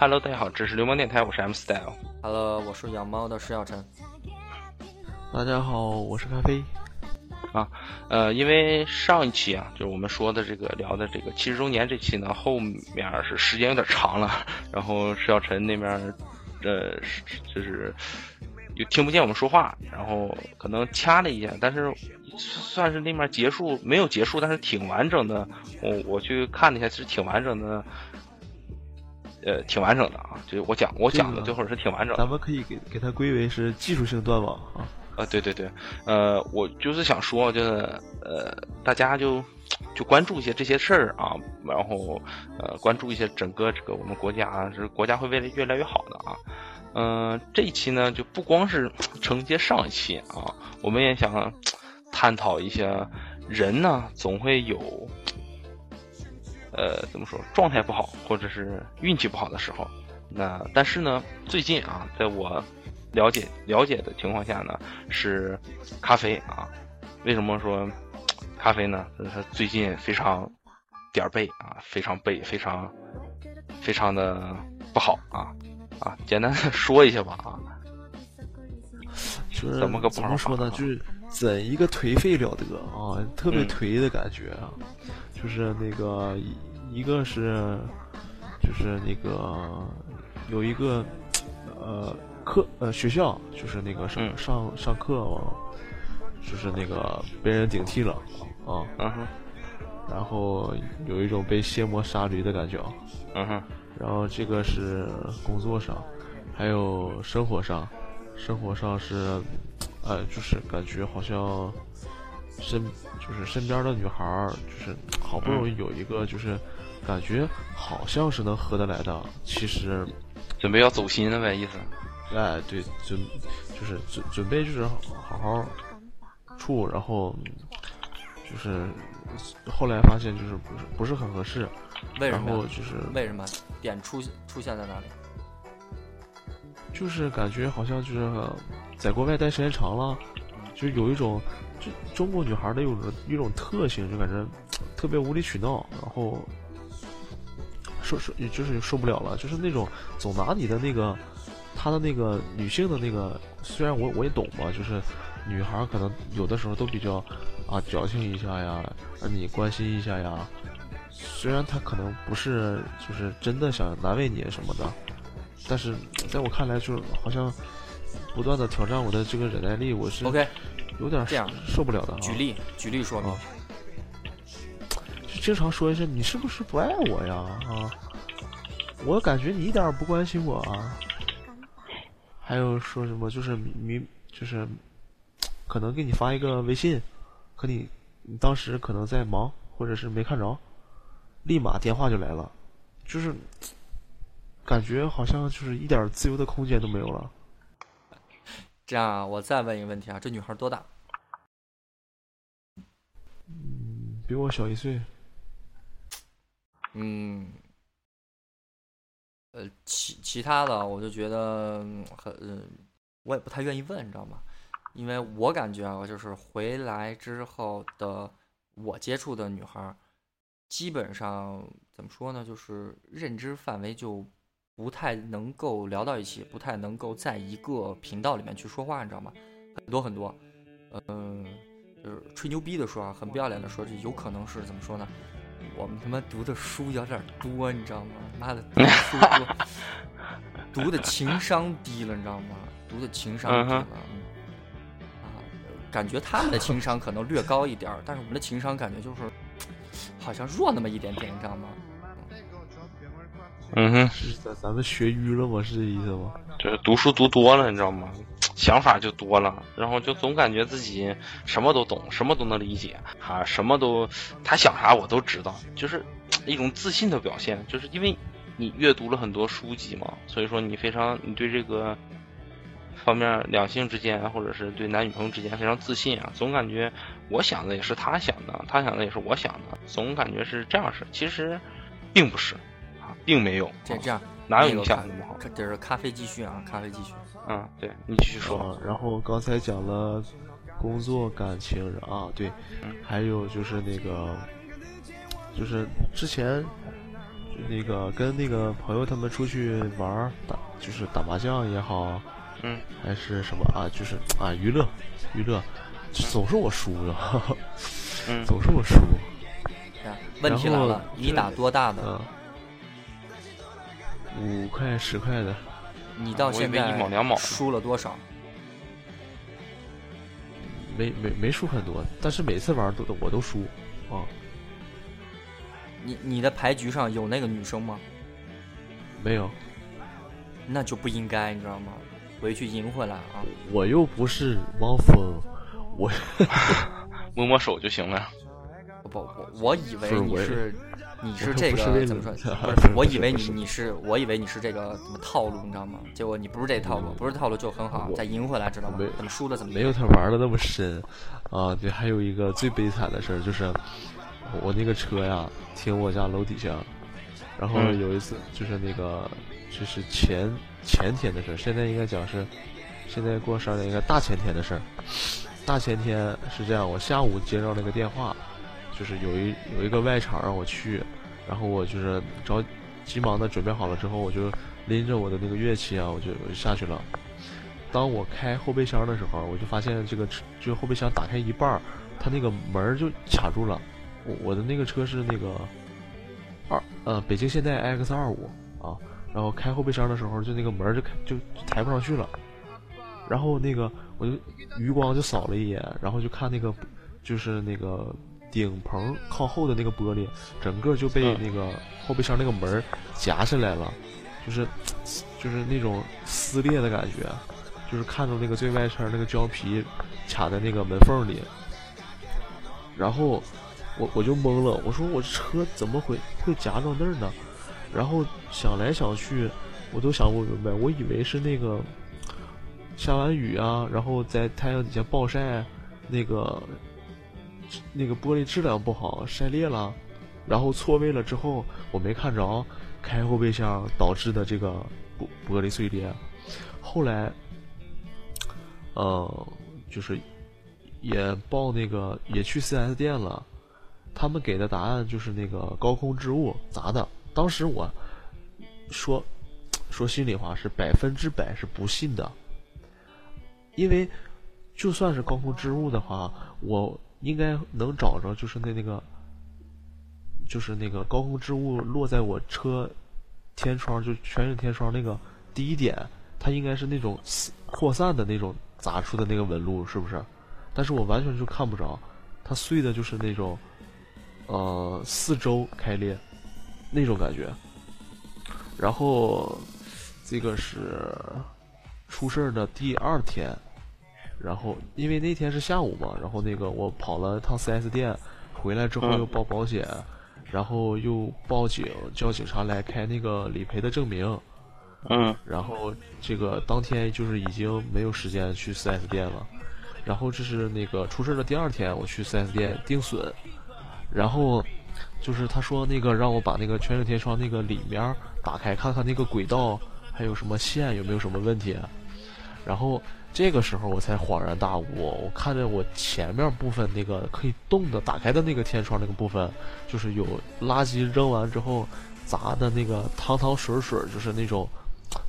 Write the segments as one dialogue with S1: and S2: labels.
S1: Hello，大家好，这是流氓电台，我是 M Style。
S2: Hello，我是养猫的石小晨。
S3: 大家好，我是咖啡。
S1: 啊呃，因为上一期啊，就是我们说的这个聊的这个七十周年这期呢，后面是时间有点长了，然后石小晨那边呃是就是又听不见我们说话，然后可能掐了一下，但是算是那面结束没有结束，但是挺完整的。我我去看了一下，其实挺完整的，呃，挺完整的啊。就是我讲我讲的最后是挺完整的。
S3: 咱们可以给给它归为是技术性断网啊。
S1: 啊，对对对，呃，我就是想说，就是呃，大家就就关注一些这些事儿啊，然后呃，关注一些整个这个我们国家，是国家会未来越来越好的啊。嗯、这一期呢，就不光是 承接上一期啊，我们也想探讨一下，人呢总会有呃怎么说状态不好或者是运气不好的时候。那但是呢，最近啊，在我了解了解的情况下呢，是咖啡啊。为什么说咖啡呢？就是它最近非常点儿背啊，非常背，非常非常的不好啊啊！简单的说一下吧啊。
S3: 就是
S1: 怎么个不
S3: 怎么说呢？
S1: 好法啊
S3: 就是怎一个颓废了得啊，特别
S1: 嗯
S3: 颓的感觉啊。就是那个一一个是，就是那个有一个呃课呃学校，就是那个上、
S1: 嗯。
S3: 上上课嘛，就是那个被人顶替了啊，
S1: 嗯哼，
S3: 然后有一种被卸磨杀驴的感觉啊。
S1: 嗯哼，
S3: 然后这个是工作上，还有生活上，生活上是，呃，就是感觉好像身就是身边的女孩儿，就是好不容易有一个就是感觉好像是能合得来的，其实，
S1: 准备要走心了呗，意思。
S3: 哎，对，准就是准准备就是好好处，然后就是后来发现就是不是不是很合适，然
S2: 为什么然？
S3: 后就是
S2: 为什么点出出现在哪里？
S3: 就是感觉好像就是呃在国外待时间长了，就有一种就中国女孩的有种一种特性，就感觉特别无理取闹，然后受受就是受不了了，就是那种总拿你的那个他的那个女性的那个，虽然我我也懂嘛，就是女孩可能有的时候都比较啊矫情一下呀，让你关心一下呀。虽然她可能不是就是真的想难为你什么的，但是在我看来，就是好像不断的挑战我的这个忍耐力，我是
S2: OK，
S3: 有点
S2: 这样
S3: 受不了的、啊。
S2: 举例举例说明
S3: 啊。就经常说一些“你是不是不爱我呀？”啊，我感觉你一点儿不关心我啊。还有说什么就是明就是可能给你发一个微信，可你你当时可能在忙，或者是没看着，立马电话就来了，就是感觉好像就是一点自由的空间都没有了。
S2: 这样啊，我再问一个问题啊，这女孩多大？
S3: 比我小一岁，
S2: 嗯，呃，其其他的我就觉得很，呃我也不太愿意问，你知道吗？因为我感觉啊，就是回来之后的我接触的女孩儿，基本上怎么说呢，就是认知范围就不太能够聊到一起，不太能够在一个频道里面去说话，你知道吗？很多很多，嗯、就是吹牛逼的说啊，很不要脸的说，这有可能是怎么说呢？我们他妈读的书有点多，你知道吗？妈的，读的书多，读的情商低了，你知道吗？读的情商低了，嗯啊，感觉他们的情商可能略高一点儿，但是我们的情商感觉就是好像弱那么一点点，你知道吗？
S1: 嗯哼，
S3: 是咱咱们学愚了吗？是这意思吗？
S1: 就是读书读多了，你知道吗？想法就多了，然后就总感觉自己什么都懂，什么都能理解啊，什么都他想啥我都知道，就是 一种自信的表现。就是因为你阅读了很多书籍嘛，所以说你非常你对这个方面两性之间，或者是对男女朋友之间非常自信啊，总感觉我想的也是他想的，他想的也是我想的，总感觉是这样式。其实并不是啊，并没有，
S2: 这这样
S1: 哪有你想的那么好？
S2: 这是咖啡继续啊，咖啡继续。
S1: 嗯，对你继续说。
S3: 啊，然后刚才讲了工作、感情啊，对，
S1: 嗯
S3: 还有就是那个，就是之前那个跟那个朋友他们出去玩打，就是打麻将也好，
S1: 嗯，
S3: 还是什么啊，就是啊娱乐娱乐，总是我输了，
S1: 嗯
S3: 总是我输。
S2: 啊问题来了，你打多大的？
S3: 嗯，五块十块的，
S2: 你到现在
S1: 一毛两毛
S2: 输了多少？
S3: 没没没输很多，但是每次玩都我都输啊，
S2: 你你的牌局上有那个女生吗？
S3: 没有，
S2: 那就不应该，你知道吗？回去赢回来啊！
S3: 我又不是汪峰，我
S1: 摸摸手就行了。
S2: 不不，我我以为你是你是 这个怎么说？
S3: 不
S2: 不是，我以 为你你是我以为你是这个怎么套路，你知道吗？结果你不是这套路，不是套路就很好，再赢回来知道吗
S3: 没？
S2: 怎么输的怎么
S3: 没有他玩的那么深啊。对，还有一个最悲惨的事儿就是，我那个车呀停我家楼底下，然后
S1: 嗯
S3: 有一次就是那个就是前前天的事儿，现在应该讲是现在过十二点应该大前天的事儿。大前天是这样，我下午接到那个电话，就是有一有一个外场让我去，然后我就是着急忙的准备好了之后，我就拎着我的那个乐器啊，我就我就下去了。当我开后备箱的时候，我就发现这个车就后备箱打开一半，它那个门就卡住了。我我的那个车是那个二呃北京现代 X 二五啊，然后开后备箱的时候，就那个门就开就就抬不上去了。然后那个我就余光就扫了一眼，然后就看那个就是那个顶棚靠后的那个玻璃，整个就被
S1: 嗯
S3: 那个后备箱那个门夹下来了，就是就是那种撕裂的感觉，就是看到那个最外圈那个胶皮卡在那个门缝里，然后我我就懵了，我说我车怎么会会夹到那儿呢？然后想来想去，我都想不明白，我以为是那个下完雨啊，然后在太阳底下暴晒，那个那个玻璃质量不好，晒裂了，然后错位了之后，我没看着，开后备箱导致的这个玻玻璃碎裂。后来，呃，就是也报那个也去 4S 店了，他们给的答案就是那个高空置物砸的。当时我说说心里话是百分之百是不信的，因为就算是高空置物的话，我应该能找着，就是那那个，就是那个高空置物落在我车天窗，就全景天窗那个第一点，它应该是那种扩散的那种砸出的那个纹路，是不是？但是我完全就看不着，它碎的就是那种，呃，四周开裂那种感觉。然后这个是出事的第二天，然后因为那天是下午嘛，然后那个我跑了趟 4S 店，回来之后
S1: 嗯
S3: 又报保险，然后又报警，叫警察来开那个理赔的证明。
S1: 嗯
S3: 然后这个当天就是已经没有时间去 4S 店了，然后这是那个出事的第二天，我去 4S 店定损，然后就是他说那个让我把那个全景天窗那个里面儿打开看看那个轨道还有什么线有没有什么问题，然后这个时候我才恍然大悟，我看着我前面部分那个可以动的打开的那个天窗那个部分，就是有垃圾扔完之后砸的那个汤汤水水，就是那种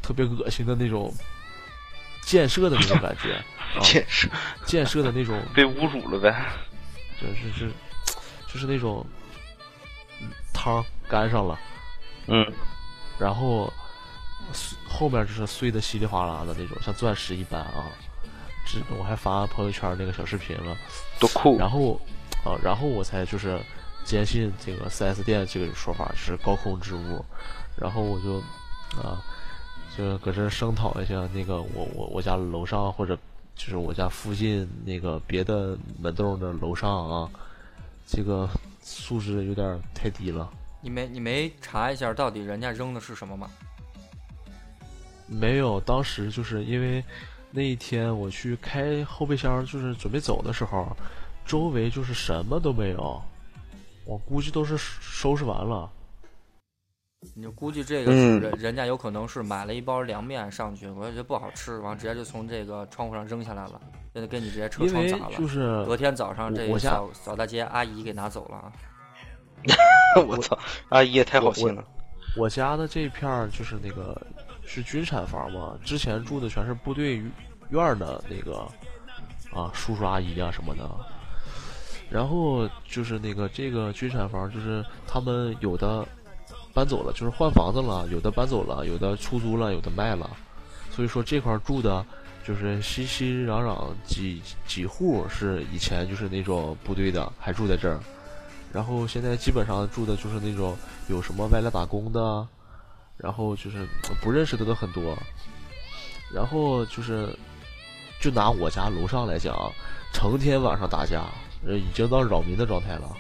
S3: 特别恶心的那种建设的那种感觉，啊，
S1: 建设。
S3: 建设的那种
S1: 被侮辱了呗。
S3: 就是是就是那种嗯汤干上了，
S1: 嗯。
S3: 然后碎后面就是碎的稀里哗啦的那种，像钻石一般啊。这我还发朋友圈那个小视频了，
S1: 多酷！
S3: 然后啊，然后我才就是坚信这个 4S 店这个说法是高空之物，然后我就啊就搁这儿声讨一下那个我我我家楼上或者就是我家附近那个别的门洞的楼上啊，这个素质有点太低了。
S2: 你没你没查一下到底人家扔的是什么吗？
S3: 没有，当时就是因为那一天我去开后备箱，就是准备走的时候，周围就是什么都没有，我估计都是收拾完了。
S2: 你就估计这个是
S1: 嗯
S2: 人、人家有可能是买了一包凉面上去，我觉得不好吃，完直接就从这个窗户上扔下来了，现在给你直接车窗砸了。
S3: 就是
S2: 隔天早上这
S3: 我家
S2: 扫扫大街阿姨给拿走了啊。
S1: 我操，阿姨也太好心了。
S3: 我家的这片儿就是那个是军产房嘛，之前住的全是部队院的那个啊叔叔阿姨啊什么的。然后就是那个这个军产房，就是他们有的搬走了，就是换房子了；有的搬走了，有的出租了，有的卖了。所以说这块住的，就是熙熙攘攘几几户是以前就是那种部队的，还住在这儿。然后现在基本上住的就是那种有什么外来打工的，然后就是不认识的都很多。然后就是就拿我家楼上来讲，成天晚上打架。呃，已经到扰民的状态了，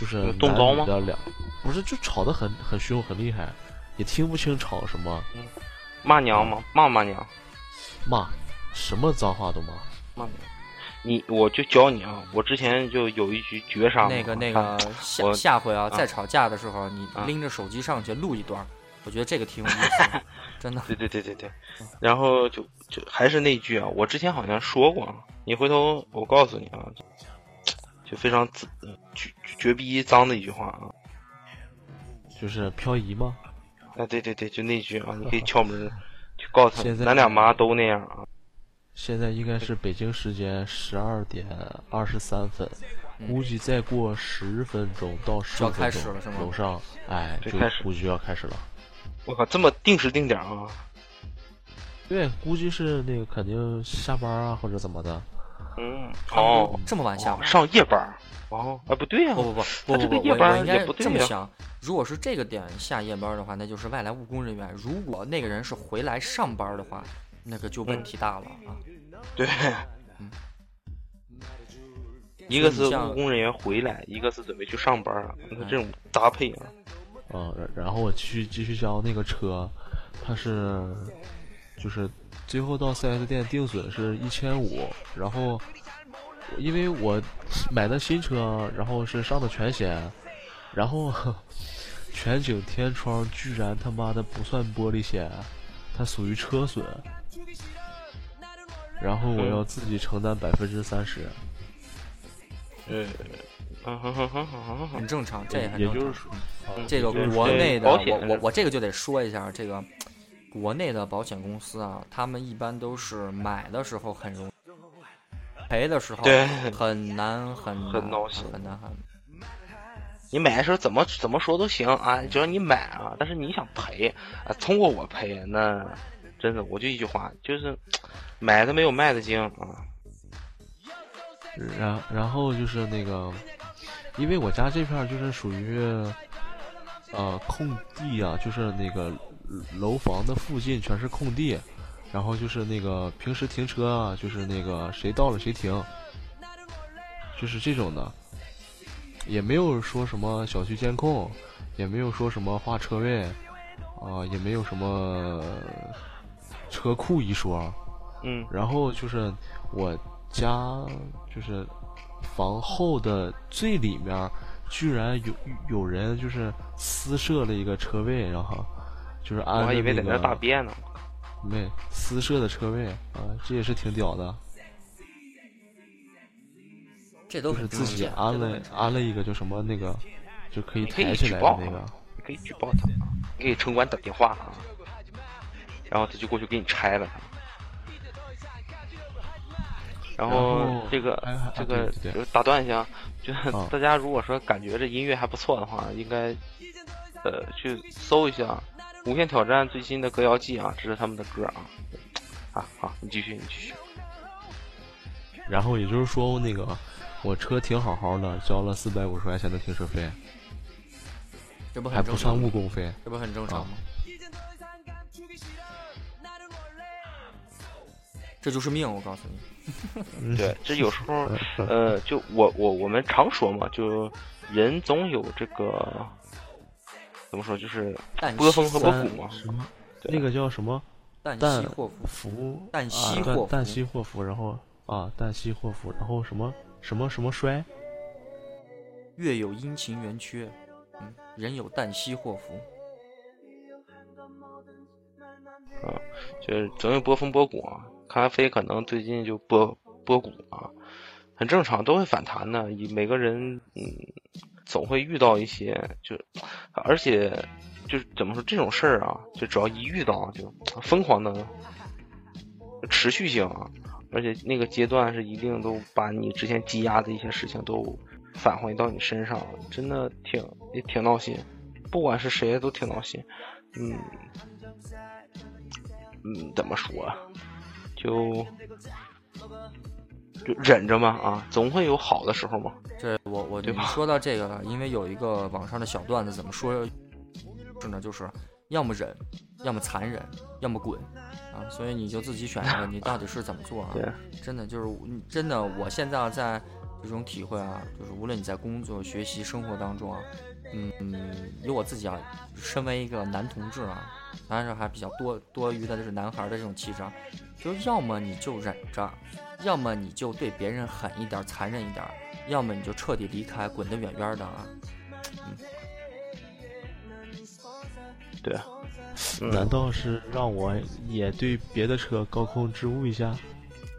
S3: 就是
S1: 动刀吗？
S3: 两不是，就吵得很很凶，很厉害，也听不清吵什么。
S1: 骂娘吗？骂骂娘？
S3: 骂，什么脏话都骂。
S1: 骂娘。你，我就教你啊！我之前就有一局绝杀。
S2: 那个那个下下回啊，再吵架的时候，你拎着手机上去录一段，我觉得这个挺有意思，真的。
S1: 对对对对对。然后就就还是那句啊，我之前好像说过。你回头，我告诉你啊，就非常绝绝逼脏的一句话啊，
S3: 就是漂移吗？
S1: 啊，对对对，就那句啊，你可以 敲门去告诉他，咱俩妈都那样啊。
S3: 现在应该是北京时间十二点二十三分，估计再过十分钟到十分钟，楼上哎就估计就要开始了。
S1: 我靠，这么定时定点啊！
S3: 对，估计是那个肯定下班啊，或者怎么的。
S1: 嗯，哦，
S2: 这么晚下班，
S1: 上夜班。哦，哎，不对呀，
S2: 不不不，
S1: 不这个夜班
S2: 应该这么想。如果是这个点下夜班的话，那就是外来务工人员。如果那个人是回来上班的话，那个就问题大了啊。
S1: 对，嗯，一个是务工人员回来，一个是准备去上班啊。你看这种搭配啊。
S3: 嗯，然后我继续继续交那个车，它是。就是最后到 4S 店定损是一千五，然后因为我买的新车，然后是上的全险，然后全景天窗居然他妈的不算玻璃险，它属于车损，然后我要自己承担百分之三十。
S1: 嗯，
S2: 很正常，这
S3: 也就是说，
S2: 这个国内的，我我我这个就得说一下这个。国内的保险公司啊，他们一般都是买的时候很容易，赔的时候很难很
S1: 很
S2: 闹心很难很。
S1: 你买的时候怎么怎么说都行啊，只要你买啊，但是你想赔啊，通过我赔那真的我就一句话，就是买的没有卖的精啊。
S3: 然然后就是那个，因为我家这片就是属于呃空地啊，就是那个。楼房的附近全是空地，然后就是那个平时停车啊，就是那个谁到了谁停，就是这种的，也没有说什么小区监控，也没有说什么划车位，啊，也没有什么车库一说，
S1: 嗯，
S3: 然后就是我家就是房后的最里面，居然有有人就是私设了一个车位，然后。就是安我
S1: 还以为在那大便呢，
S3: 没私设的车位啊，这也是挺屌的。
S2: 这都
S3: 是自己安了安了一个，叫什么那个就可以抬起来
S1: 的
S3: 那个，
S1: 你可以举报他，你给城管打电话啊，然后他就过去给你拆了。然后这个这个就打断一下，就大家如果说感觉这音乐还不错的话，应该呃去搜一下。无限挑战最新的歌谣季啊，这是他们的歌啊，啊好，你继续，你继续。
S3: 然后也就是说，那个我车停好好的，交了四百五十块钱的停车费，
S2: 这不
S3: 还不算误工费，
S2: 这不很正常吗？这就是命，我告诉
S1: 你。对，这有时候，呃，就我我我们常说嘛，就人总有这个。怎么说？就是波峰和波谷嘛。
S3: 什么？那个叫什么？
S2: 旦
S3: 夕
S2: 祸
S3: 福。
S2: 旦夕祸
S3: 福。旦夕祸福。然后啊，旦夕祸福。然后什么什么什么衰？
S2: 月有阴晴圆缺，嗯，人有旦夕祸福。
S1: 啊，就是总有波峰波谷啊。咖啡可能最近就波波谷啊，很正常，都会反弹的。以每个人嗯。总会遇到一些，就而且就是怎么说这种事儿啊，就只要一遇到就疯狂的持续性啊，而且那个阶段是一定都把你之前积压的一些事情都返回到你身上，真的挺也挺闹心，不管是谁都挺闹心，嗯嗯，怎么说，就。就忍着嘛啊，总会有好的时候嘛。
S2: 这我我
S1: 对吧
S2: 说到这个了，因为有一个网上的小段子，怎么说是呢？就是要么忍，要么残忍，要么滚啊。所以你就自己选一个，你到底是怎么做啊？
S1: 对，
S2: 真的就是嗯真的，我现在在这种体会啊，就是无论你在工作、学习、生活当中啊，嗯嗯，有我自己啊，身为一个男同志啊，当然是还比较多多余的就是男孩的这种气质啊，就是要么你就忍着，要么你就对别人狠一点、残忍一点，要么你就彻底离开，滚得远远的啊。
S1: 嗯对，啊
S3: 难道是让我也对别的车高空置物一下？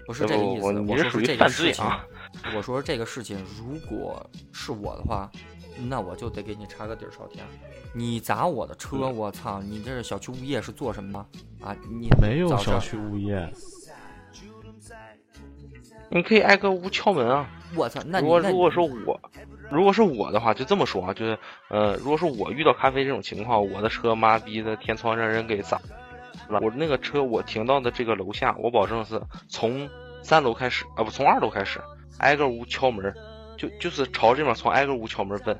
S2: 不是这个意思，
S1: 我
S2: 说是这个事情。我说这个事情，如果是我的话，那我就得给你查个底儿朝天。你砸我的车，
S1: 嗯
S2: 我操！你这是小区物业是做什么的啊？你
S3: 没有小区物业，
S1: 你可以挨个屋敲门啊。
S2: 我操！那
S1: 如果如果说我，如果是我的话，就这么说啊，就是呃，如果是我遇到咖啡这种情况，我的车妈逼的天窗让人给砸了，我那个车我停到的这个楼下，我保证是从三楼开始啊，不从二楼开始，挨个屋敲门，就就是朝这边从挨个屋敲门问。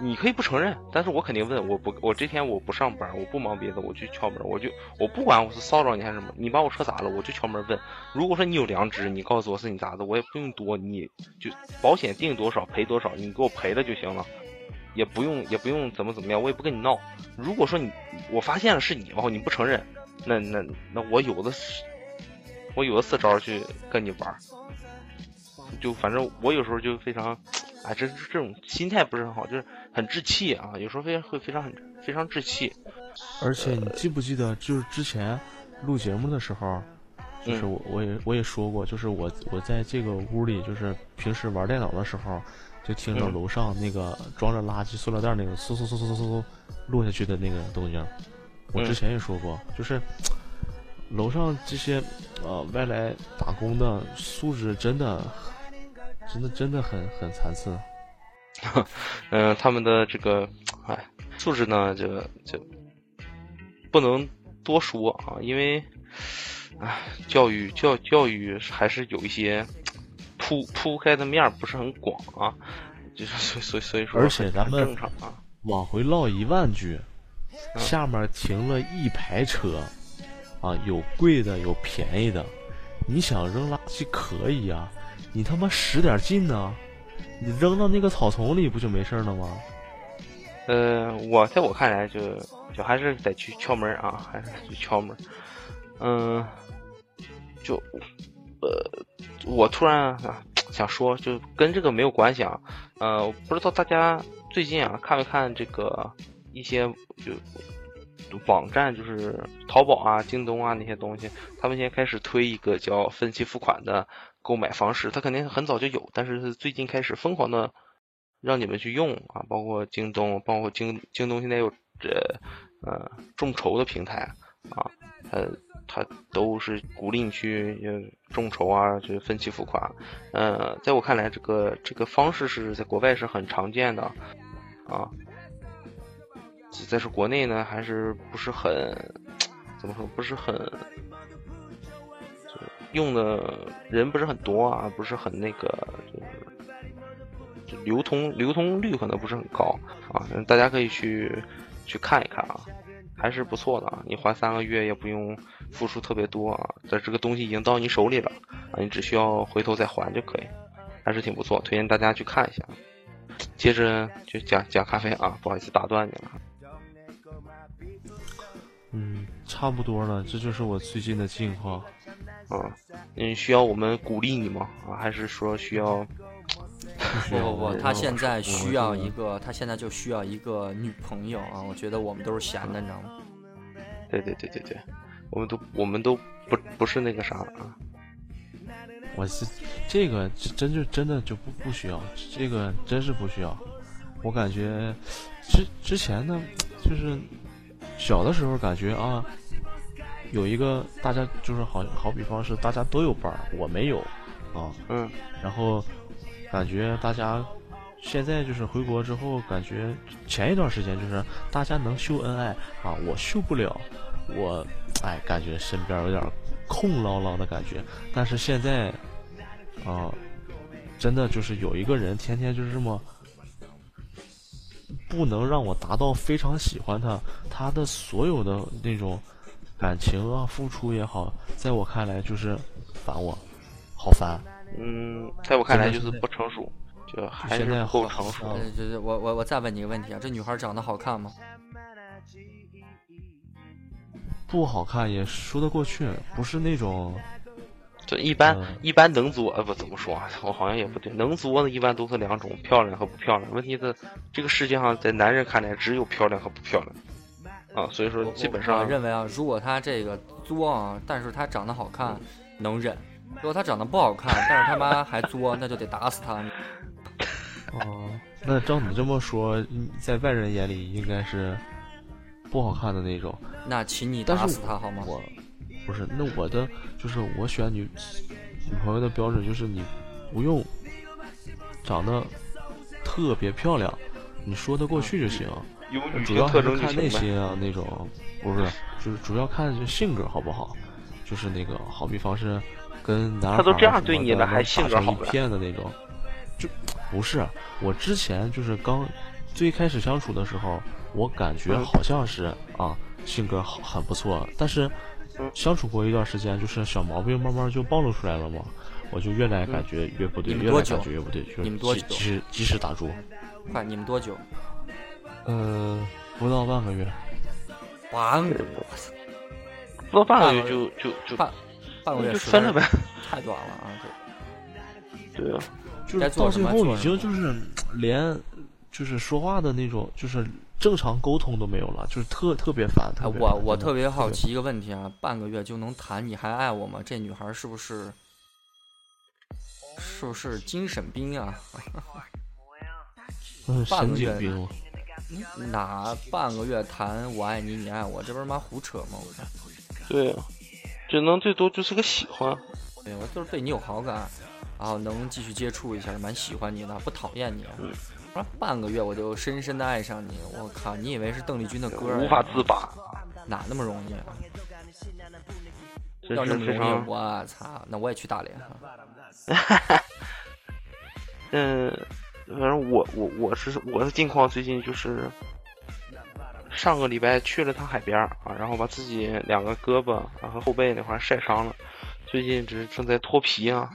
S1: 你可以不承认，但是我肯定问。我不，我这天我不上班，我不忙别的，我去敲门，我就我不管我是骚扰你还是什么，你把我车砸了，我就敲门问。如果说你有良知，你告诉我是你砸的，我也不用多，你就保险定多少赔多少，你给我赔了就行了，也不用也不用怎么怎么样，我也不跟你闹。如果说你我发现了是你哦，你不承认，那那那我有的是，我有的四招去跟你玩。就反正我有时候就非常，哎，这这种心态不是很好，就是很置气啊，有时候非常会非常很非常置气。
S3: 而且你记不记得，就是之前录节目的时候，就是
S1: 嗯
S3: 我我也我也说过，就是我我在这个屋里，就是平时玩电脑的时候，就听着
S1: 嗯
S3: 楼上那个装着垃圾塑料袋那个嗖嗖嗖嗖嗖嗖落下去的那个动静。我之
S1: 嗯
S3: 前也说过，就是楼上这些呃外来打工的素质真的真的真的很很残次。
S1: 嗯、他们的这个哎素质呢，就就不能多说啊，因为哎教育教教育还是有一些铺铺开的面儿不是很广啊，就是所以所以所以说
S3: 而且咱们
S1: 正常啊，
S3: 往回唠一万句，
S1: 嗯
S3: 下面停了一排车，啊，有贵的，有便宜的。你想扔垃圾可以呀、你他妈使点劲呢，你扔到那个草丛里不就没事了吗？
S1: 呃，我在我看来就就还是得去敲门啊，还是去敲门。嗯，就呃，我突然想说，就跟这个没有关系啊。呃，不知道大家最近啊看没看这个一些就网站，就是淘宝啊、京东啊那些东西，他们现在开始推一个叫分期付款的购买方式，它肯定很早就有，但是最近开始疯狂的让你们去用啊，包括京东，包括京京东现在有这呃众筹的平台啊，它它都是鼓励你去众筹啊，去分期付款。呃，在我看来，这个这个方式是在国外是很常见的啊，但是国内呢还是不是很怎么说，不是很用的人不是很多啊，不是很那个就是。流通流通率可能不是很高啊，大家可以去去看一看啊，还是不错的啊。你还三个月也不用付出特别多啊，但这个东西已经到你手里了啊，你只需要回头再还就可以，还是挺不错，推荐大家去看一下。接着就讲讲咖啡啊，不好意思打断你了。
S3: 嗯，差不多了，这就是我最近的近况。
S1: 啊，嗯，需要我们鼓励你吗？啊，还是说需要？
S2: 不不不，他现在需要一个，他现在就需要一个女朋友啊！我觉得我们都是闲的，你知道吗？
S1: 对对对对对，我们都我们都不不是那个啥啊。
S3: 我是这个真就真的就不不需要，这个真是不需要。我感觉之之前呢，就是小的时候感觉啊，有一个大家就是好好比方是大家都有伴儿，我没有啊，
S1: 嗯，
S3: 然后感觉大家现在就是回国之后，感觉前一段时间就是大家能秀恩爱啊，我秀不了，我哎感觉身边有点空落落的感觉，但是现在啊，真的就是有一个人天天就是这么。不能让我达到非常喜欢他，他的所有的那种感情啊、付出也好，在我看来就是烦我，好烦。
S1: 嗯，在我看来就是不成熟，就还是不够成熟。
S2: 就是我我我再问你一个问题啊，这女孩长得好看吗？
S3: 不好看也说得过去，不是那种
S1: 这一般、
S3: 嗯
S1: 一般能作呃不怎么说啊，我好像也不对，能作的一般都是两种，漂亮和不漂亮。问题是这个世界上在男人看来只有漂亮和不漂亮啊，所以说基本上
S2: 我认为啊，如果他这个作啊，但是他长得好看，能忍；如果他长得不好看，但是他妈还作，那就得打死他。
S3: 哦，那照你这么说，嗯在外人眼里应该是不好看的那种。
S2: 那请你打死他好吗？
S3: 我不是，那我的就是我选女女朋友的标准就是你不用长得特别漂亮，你说得过去就行。
S1: 有女
S3: 主要还
S1: 性特征就
S3: 是看内
S1: 行呗。
S3: 心啊，那种不是，就是主要看这性格好不好，就是那个好比方是跟男孩
S1: 他都这样
S3: 儿什么的
S1: 对你了还
S3: 能打成一
S1: 性格好了
S3: 片的那种，就不是我之前就是刚最开始相处的时候，我感觉
S1: 嗯
S3: 好像是啊性格好很不错，但是
S1: 嗯
S3: 相处过一段时间，就是小毛病慢慢就暴露出来了嘛，我就越来感觉越不对，越来感觉越不对，就是
S2: 你们多久
S3: 及及时及时打住，
S2: 快，你们多久？
S3: 呃，不到半个月。
S2: 半个
S1: 不到半个月就就就
S2: 半半个月
S1: 就分了呗。
S2: 太短了啊！这
S1: 对啊，
S3: 就到最后已经就是连就是说话的那种就是正常沟通都没有了，就是特特别烦。
S2: 我我特别好奇一个问题啊，半个月就能谈你还爱我吗？这女孩是不是是不是精神病啊？
S3: 嗯，神经病。
S2: 哪半个月谈我爱你你爱我，这不是妈胡扯吗？我操！
S1: 对啊，只能最多就是个喜欢。
S2: 对我就是对你有好感，然后能继续接触一下，蛮喜欢你的，不讨厌你。
S1: 嗯
S2: 不是半个月我就深深的爱上你，我靠！你以为是邓丽君的歌？
S1: 无法自拔，
S2: 哪那么容易啊？
S1: 真
S2: 要这么容易，我操！那我也去大连哈。
S1: 嗯，反正我我我是我的近况最近就是上个礼拜去了趟海边儿啊，然后把自己两个胳膊啊和后背那块晒伤了，最近只是正在脱皮啊，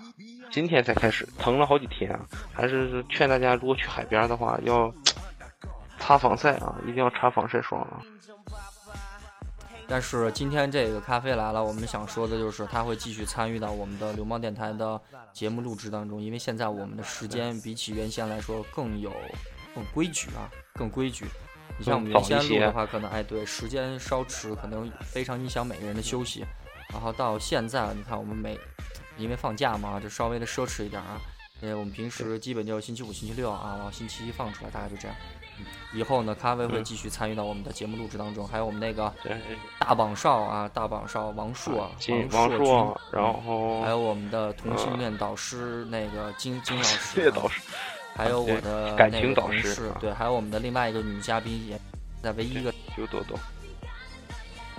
S1: 今天才开始，疼了好几天啊，还是劝大家如果去海边儿的话要擦防晒啊，一定要擦防晒霜啊。
S2: 但是今天这个咖啡来了，我们想说的就是他会继续参与到我们的流氓电台的节目录制当中，因为现在我们的时间比起原先来说更有更规矩啊，更规矩。你像我们原先录的话，可能哎对时间稍迟，可能非常影响每个人的休息。然后到现在，你看我们每因为放假嘛，就稍微的奢侈一点啊。因为，我们平时基本就星期五、星期六啊，然后星期一放出来，大概就这样。嗯以后呢，咖啡会
S1: 嗯。
S2: 继续参与到我们的节目录制当中，还有我们那个，大榜少啊，大榜少王硕，
S1: 啊
S2: 王
S1: 王
S2: 硕
S1: 硕，然
S2: 君，
S1: 后
S2: 还有我们的同性恋导师那个金金老师，
S1: 这导师，
S2: 还有我的
S1: 感情
S2: 那个同
S1: 导师啊，
S2: 事对，还有我们的另外一个女嘉宾，也在唯一一个
S1: 九朵朵，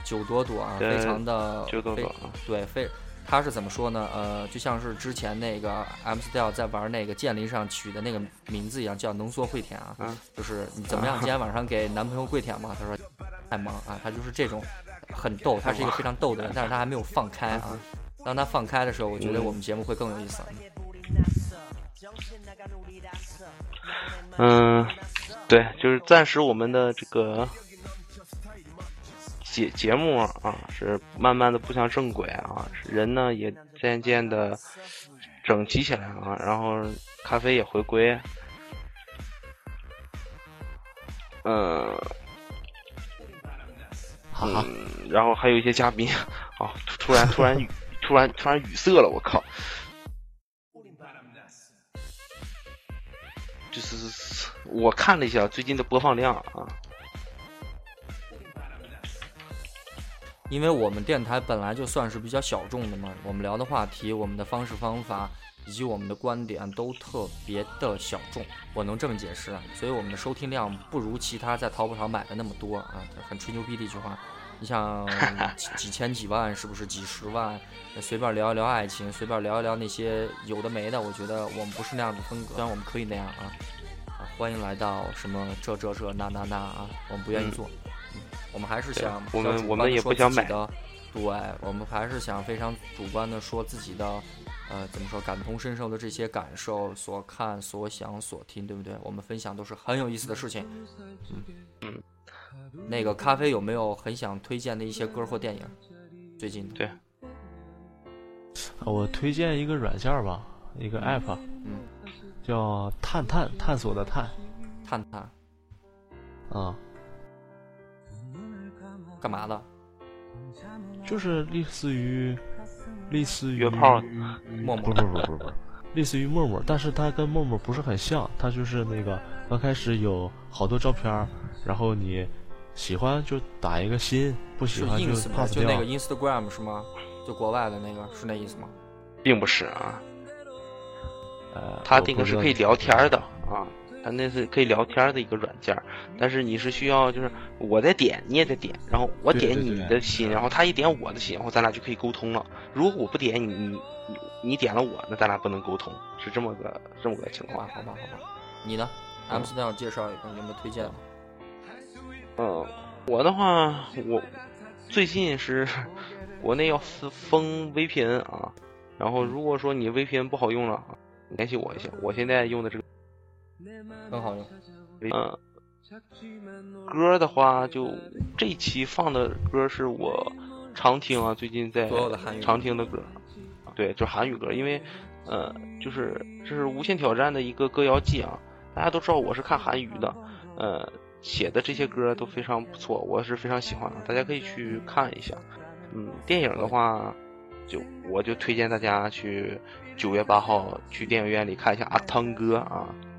S2: 九朵朵啊，非常的非
S1: 九朵朵啊，
S2: 对，非他是怎么说呢？呃，就像是之前那个 M Style 在玩那个剑灵上取的那个名字一样，叫浓缩跪舔啊。
S1: 嗯
S2: 就是你怎么样？今天晚上给男朋友跪舔吗？他说太忙啊，他就是这种很逗，他是一个非常逗的人，但是他还没有放开啊。当他放开的时候，我觉得我们节目会更有意思。
S1: 嗯，对，就是暂时我们的这个节节目啊，是慢慢的步向正轨啊，人呢也渐渐的整齐起来啊，然后咖啡也回归，嗯
S3: 哈哈，
S1: 嗯，然后还有一些嘉宾啊，突突然突然语突然突然语塞了，我靠！就是我看了一下最近的播放量啊，
S2: 因为我们电台本来就算是比较小众的嘛，我们聊的话题、我们的方式方法以及我们的观点都特别的小众，我能这么解释，所以我们的收听量不如其他在淘宝上买的那么多啊，很吹牛逼的一句话。你像几千几万，是不是几十万？随便聊一聊爱情，随便聊一聊那些有的没的，我觉得我们不是那样的风格，虽然我们可以那样啊。啊，欢迎来到什么这这这那那那啊，我们不愿意做，我们还是想
S1: 我们我们也不想买。
S2: 的，对，我们还是想非常主观的说自己的，呃，怎么说，感同身受的这些感受，所看、所想、所听，对不对？我们分享都是很有意思的事情，嗯。
S1: 嗯。
S2: 那个咖啡有没有很想推荐的一些歌或电影？最近的。
S1: 对。
S3: 我推荐一个软件吧，一个 app，
S2: 嗯，
S3: 叫探探，探索的探。
S2: 探探。
S3: 啊，
S2: 干嘛的？
S3: 就是类似于类似于
S1: 约炮
S2: 陌陌
S3: 不不不是不不，类似于陌陌，但是它跟陌陌不是很像，它就是那个刚开始有好多照片，然后你喜欢就打一个心，不喜欢就。
S2: 就那个 Instagram 是吗？就国外的那个是那意思吗？
S1: 并不是啊，
S3: 呃，
S1: 它这个是可以聊天的啊，它那是可以聊天儿的一个软件儿，但是你是需要就是我在点，你也在点，然后我点你
S3: 对对对
S1: 的心，然后他一点我的心，然后咱俩就可以沟通了。如果我不点你，你你你点了我，那咱俩不能沟通，是这么个这么个情况
S2: 好吧，。好吧。你呢？M 四要介绍一个，有没有推荐的？
S1: 嗯，我的话，我最近是国内要封封 VPN 啊，然后如果说你 VPN 不好用了，联系我一下，我现在用的这个，
S2: 很好用。
S1: 嗯，歌的话，就这一期放的歌是我常听啊，最近在
S2: 所有的韩语
S1: 常听的歌，对，就是韩语歌，因为呃，就是这是无限挑战的一个歌谣季啊，大家都知道我是看韩语的，呃，写的这些歌都非常不错，我是非常喜欢的，大家可以去看一下。嗯，电影的话，就我就推荐大家去九月八号去电影院里看一下阿汤哥啊，
S2: 嗯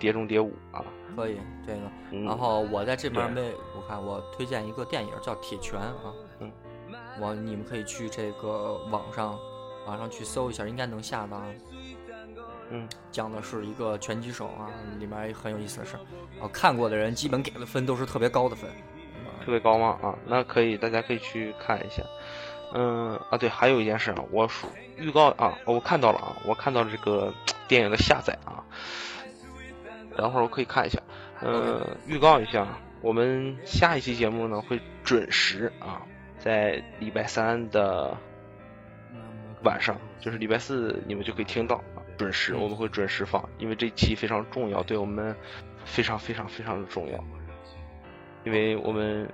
S1: 碟中谍五啊，
S2: 可以这个。
S1: 嗯，
S2: 然后我在这边
S1: 对
S2: 为我看我推荐一个电影叫《铁拳》啊，
S1: 嗯，
S2: 我你们可以去这个网上网上去搜一下，应该能下到。
S1: 嗯，
S2: 讲的是一个拳击手啊，里面很有意思的事儿。啊，看过的人基本给的分都是特别高的分。
S1: 特别高吗？啊，那可以，大家可以去看一下。嗯啊，对，还有一件事啊，我说预告啊，我看到了啊，我看到了这个电影的下载啊，等会儿我可以看一下。呃，预告一下，我们下一期节目呢会准时啊，在礼拜三的晚上，就是礼拜四你们就可以听到啊，准时我们会准时放，因为这期非常重要，对我们非常非常非常的重要。因为我们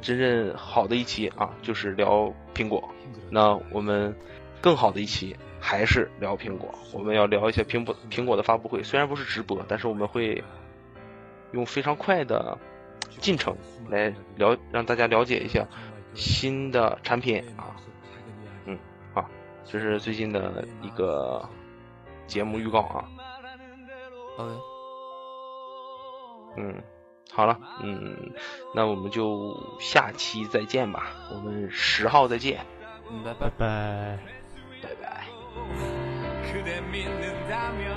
S1: 真正好的一期啊，就是聊苹果。那我们更好的一期还是聊苹果。我们要聊一些苹果苹果的发布会，虽然不是直播，但是我们会用非常快的进程来了让大家了解一下新的产品啊。嗯，啊，这是最近的一个节目预告啊。
S2: OK，
S1: 嗯，好了，嗯，那我们就下期再见吧。我们十号再见，
S3: 拜，
S1: 拜拜
S4: 그대 믿는다면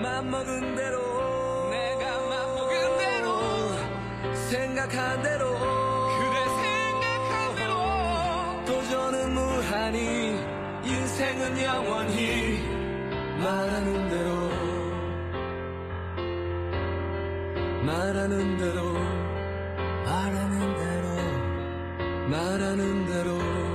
S4: 맘먹은 대로 내가 맘먹은 대로 생각한 대로 그대 생각한 대로 도전은 무한히 인생은 영원히 말하는 대로 말하는 대로 말하는 대로 말하는 대로